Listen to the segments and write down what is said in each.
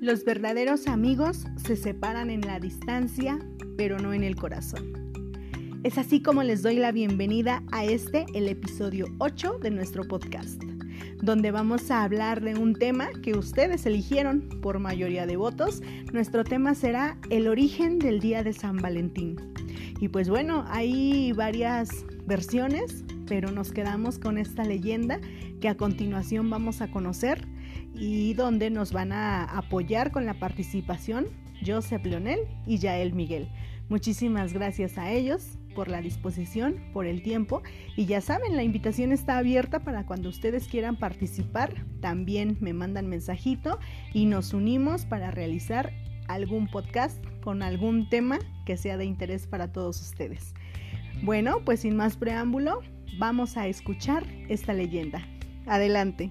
Los verdaderos amigos se separan en la distancia, pero no en el corazón. Es así como les doy la bienvenida a este, el episodio 8 de nuestro podcast, donde vamos a hablar de un tema que ustedes eligieron por mayoría de votos. Nuestro tema será el origen del Día de San Valentín. Y pues bueno, hay varias versiones, pero nos quedamos con esta leyenda que a continuación vamos a conocer y donde nos van a apoyar con la participación Joseph Leonel y Yael Miguel. Muchísimas gracias a ellos por la disposición, por el tiempo y ya saben, la invitación está abierta para cuando ustedes quieran participar, también me mandan mensajito y nos unimos para realizar algún podcast con algún tema que sea de interés para todos ustedes. Bueno, pues sin más preámbulo, vamos a escuchar esta leyenda. Adelante.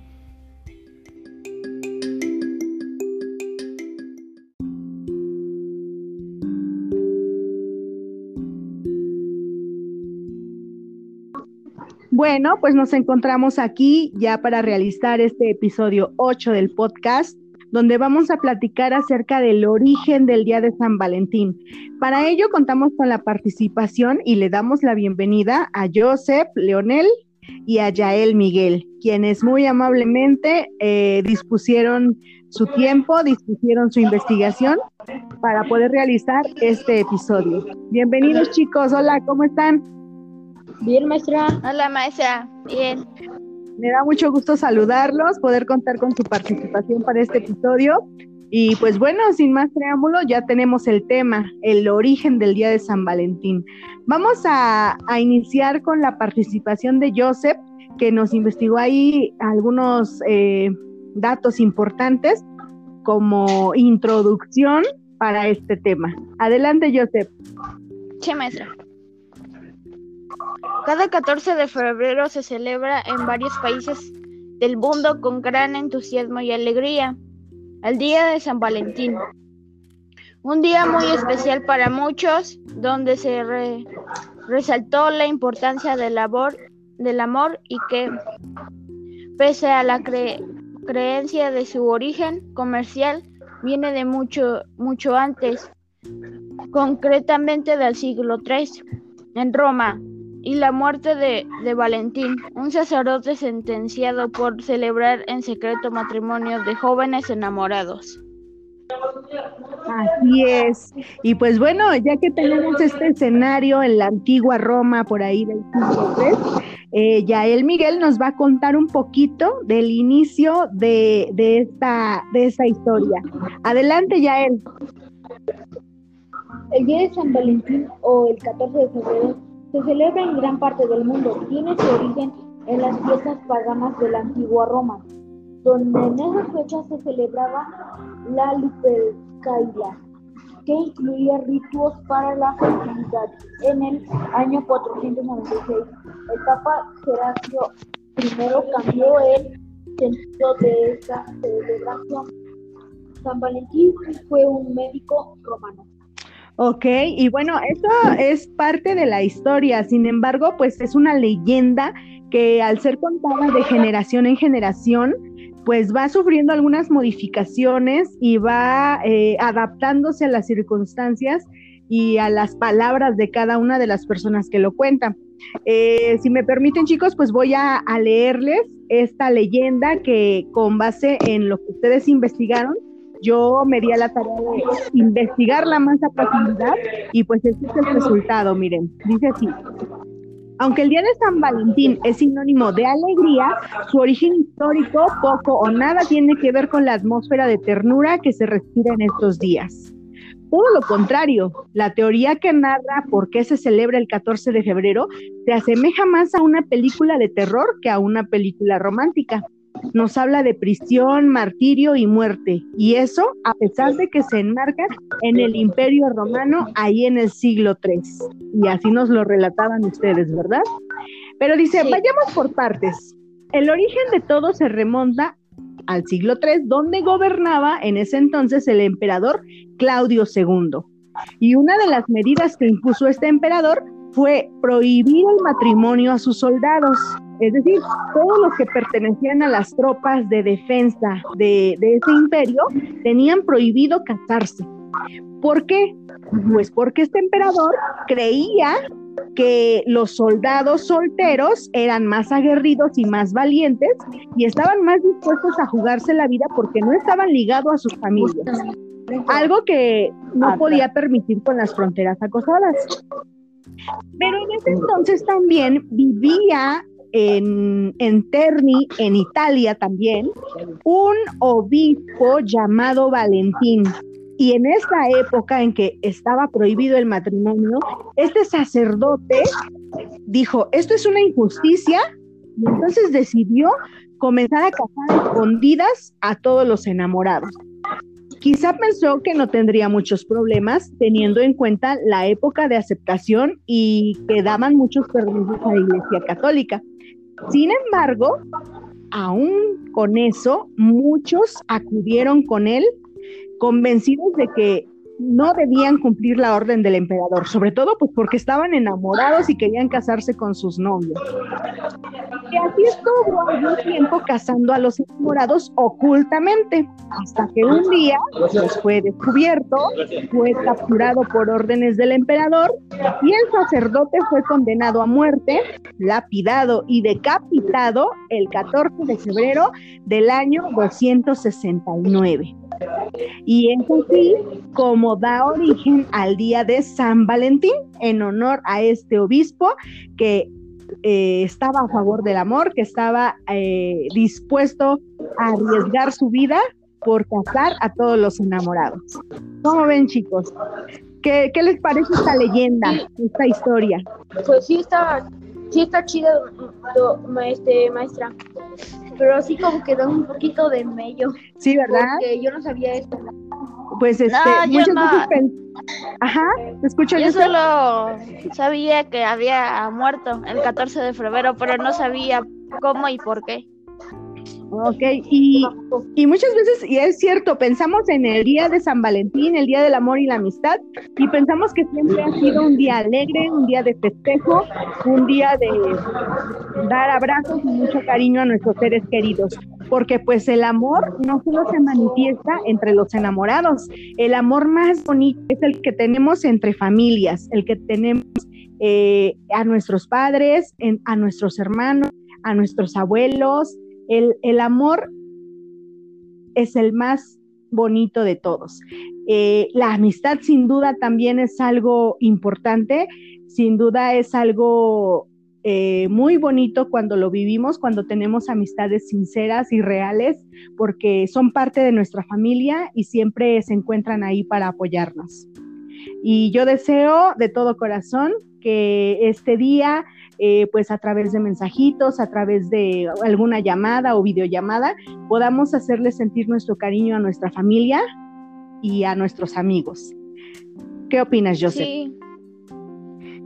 Bueno, pues nos encontramos aquí ya para realizar este episodio 8 del podcast, donde vamos a platicar acerca del origen del Día de San Valentín. Para ello contamos con la participación y le damos la bienvenida a Joseph Leonel y a Yael Miguel, quienes muy amablemente eh, dispusieron su tiempo, dispusieron su investigación para poder realizar este episodio. Bienvenidos chicos, hola, ¿cómo están? Bien, maestra. Hola, maestra. Bien. Me da mucho gusto saludarlos, poder contar con su participación para este episodio. Y pues bueno, sin más preámbulo, ya tenemos el tema, el origen del Día de San Valentín. Vamos a, iniciar con la participación de Joseph, que nos investigó ahí algunos eh, datos importantes como introducción para este tema. Adelante, Joseph. Sí, maestra. Cada 14 de febrero se celebra en varios países del mundo con gran entusiasmo y alegría el Día de San Valentín. Un día muy especial para muchos, donde se resaltó la importancia del, del amor y que, pese a la creencia de su origen comercial, viene de mucho, mucho antes, concretamente del siglo III, en Roma, y la muerte de, Valentín, un sacerdote sentenciado por celebrar en secreto matrimonios de jóvenes enamorados. Así es. Y pues bueno, ya que tenemos este escenario en la antigua Roma, por ahí del siglo III, eh, Yael Miguel nos va a contar un poquito del inicio de, de, esta, de esta historia. Adelante, Yael. El día de San Valentín o el 14 de febrero se celebra en gran parte del mundo. Tiene su origen en las fiestas paganas de la antigua Roma, donde en esas fechas se celebraba la Lupercalia, que incluía ritos para la fertilidad. En el año 496, el Papa Sergio I cambió el sentido de esta celebración. San Valentín fue un médico romano. Ok, y bueno, eso es parte de la historia, sin embargo, pues es una leyenda que al ser contada de generación en generación, pues va sufriendo algunas modificaciones y va eh, adaptándose a las circunstancias y a las palabras de cada una de las personas que lo cuentan. Eh, si me permiten chicos, pues voy a, a leerles esta leyenda que con base en lo que ustedes investigaron, yo me di a la tarea de investigarla más a profundidad y pues este es el resultado, miren, dice así. Aunque el Día de San Valentín es sinónimo de alegría, su origen histórico poco o nada tiene que ver con la atmósfera de ternura que se respira en estos días. Todo lo contrario, la teoría que narra por qué se celebra el 14 de febrero se asemeja más a una película de terror que a una película romántica nos habla de prisión, martirio y muerte. Y eso a pesar de que se enmarca en el imperio romano ahí en el siglo III. Y así nos lo relataban ustedes, ¿verdad? Pero dice, vayamos por partes. El origen de todo se remonta al siglo III, donde gobernaba en ese entonces el emperador Claudio II. Y una de las medidas que impuso este emperador fue prohibir el matrimonio a sus soldados Es decir, todos los que pertenecían a las tropas de defensa de, de ese imperio tenían prohibido casarse. ¿Por qué? Pues porque este emperador creía que los soldados solteros eran más aguerridos y más valientes y estaban más dispuestos a jugarse la vida porque no estaban ligados a sus familias. Algo que no podía permitir con las fronteras acosadas. Pero en ese entonces también vivía en, Terni, en Italia también, un obispo llamado Valentín. Y en esta época en que estaba prohibido el matrimonio, este sacerdote dijo, esto es una injusticia, y entonces decidió comenzar a casar escondidas a todos los enamorados. Quizá pensó que no tendría muchos problemas teniendo en cuenta la época de aceptación y que daban muchos permisos a la Iglesia Católica. Sin embargo, aún con eso, muchos acudieron con él convencidos de que no debían cumplir la orden del emperador, sobre todo pues porque estaban enamorados y querían casarse con sus novios. Y así estuvo algún tiempo casando a los enamorados ocultamente, hasta que un día pues, fue descubierto, fue capturado por órdenes del emperador y el sacerdote fue condenado a muerte, lapidado y decapitado el 14 de febrero del año 269. Y es así como da origen al día de San Valentín, en honor a este obispo que eh, estaba a favor del amor, que estaba eh, dispuesto a arriesgar su vida por casar a todos los enamorados. ¿Cómo ven, chicos? ¿Qué, les parece esta leyenda, esta historia? Pues sí está, sí está chida, este, maestra pero así como que da un poquito de mello. Sí, ¿verdad? Porque yo no sabía esto. Pues este, muchas veces Ajá, ¿te escucho? Yo solo sabía que había muerto el 14 de febrero, pero no sabía cómo y por qué. Ok, y, y, muchas veces, y es cierto, pensamos en el día de San Valentín, el día del amor y la amistad, y pensamos que siempre ha sido un día alegre, un día de festejo, un día de dar abrazos y mucho cariño a nuestros seres queridos, porque pues el amor no solo se manifiesta entre los enamorados, el amor más bonito es el que tenemos entre familias, el que tenemos eh, a nuestros padres, a nuestros hermanos, a nuestros abuelos, el, amor es el más bonito de todos. Eh, la amistad sin duda también es algo importante, sin duda es algo eh, muy bonito cuando lo vivimos, cuando tenemos amistades sinceras y reales, porque son parte de nuestra familia y siempre se encuentran ahí para apoyarnos. Y yo deseo de todo corazón que este día eh, pues a través de mensajitos, a través de alguna llamada o videollamada, podamos hacerle sentir nuestro cariño a nuestra familia y a nuestros amigos. ¿Qué opinas, Joseph? Sí.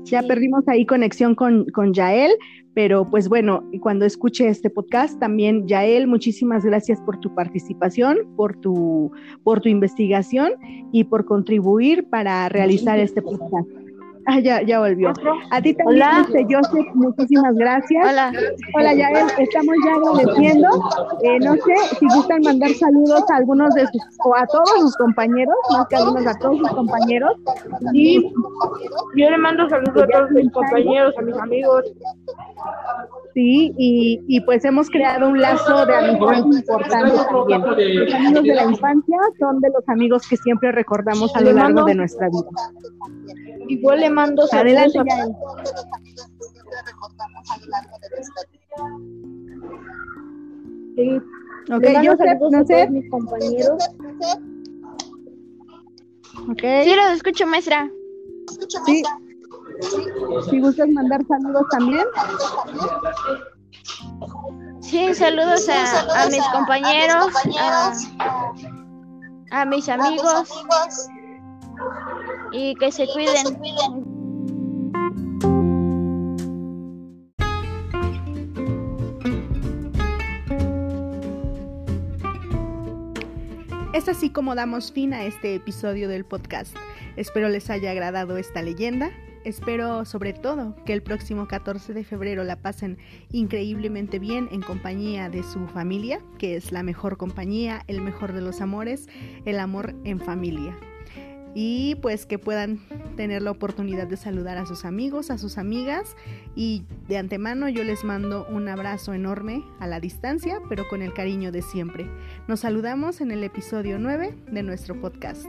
Ya perdimos ahí conexión con, con Yael, pero pues bueno, cuando escuche este podcast, también Yael, muchísimas gracias por tu participación, por tu, por tu investigación y por contribuir para realizar este podcast. Ah, ya, ya volvió. A ti también, Hola. Joseph, muchísimas gracias. Hola. Hola, ya estamos ya agradeciendo. Eh, no sé si gustan mandar saludos a algunos de sus, o a todos sus compañeros, más que a algunos, a todos sus compañeros. Y yo le mando saludos a todos mis compañeros, a mis amigos. Sí, y, y pues hemos creado un lazo de amistad importante también. Los amigos de la infancia son de los amigos que siempre recordamos a lo largo de nuestra vida. Igual le mando saludos a... Sí. Ok, yo no sé. mis compañeros. Okay. Sí, los escucho, maestra. Sí. Si gustas mandar saludos también. Sí, saludos a, a mis compañeros, a, a mis amigos y que se cuiden. Es así como damos fin a este episodio del podcast. Espero les haya agradado esta leyenda espero sobre todo que el próximo 14 de febrero la pasen increíblemente bien en compañía de su familia, que es la mejor compañía, el mejor de los amores, el amor en familia y pues que puedan tener la oportunidad de saludar a sus amigos, a sus amigas y de antemano yo les mando un abrazo enorme a la distancia, pero con el cariño de siempre. Nos saludamos en el episodio 9 de nuestro podcast.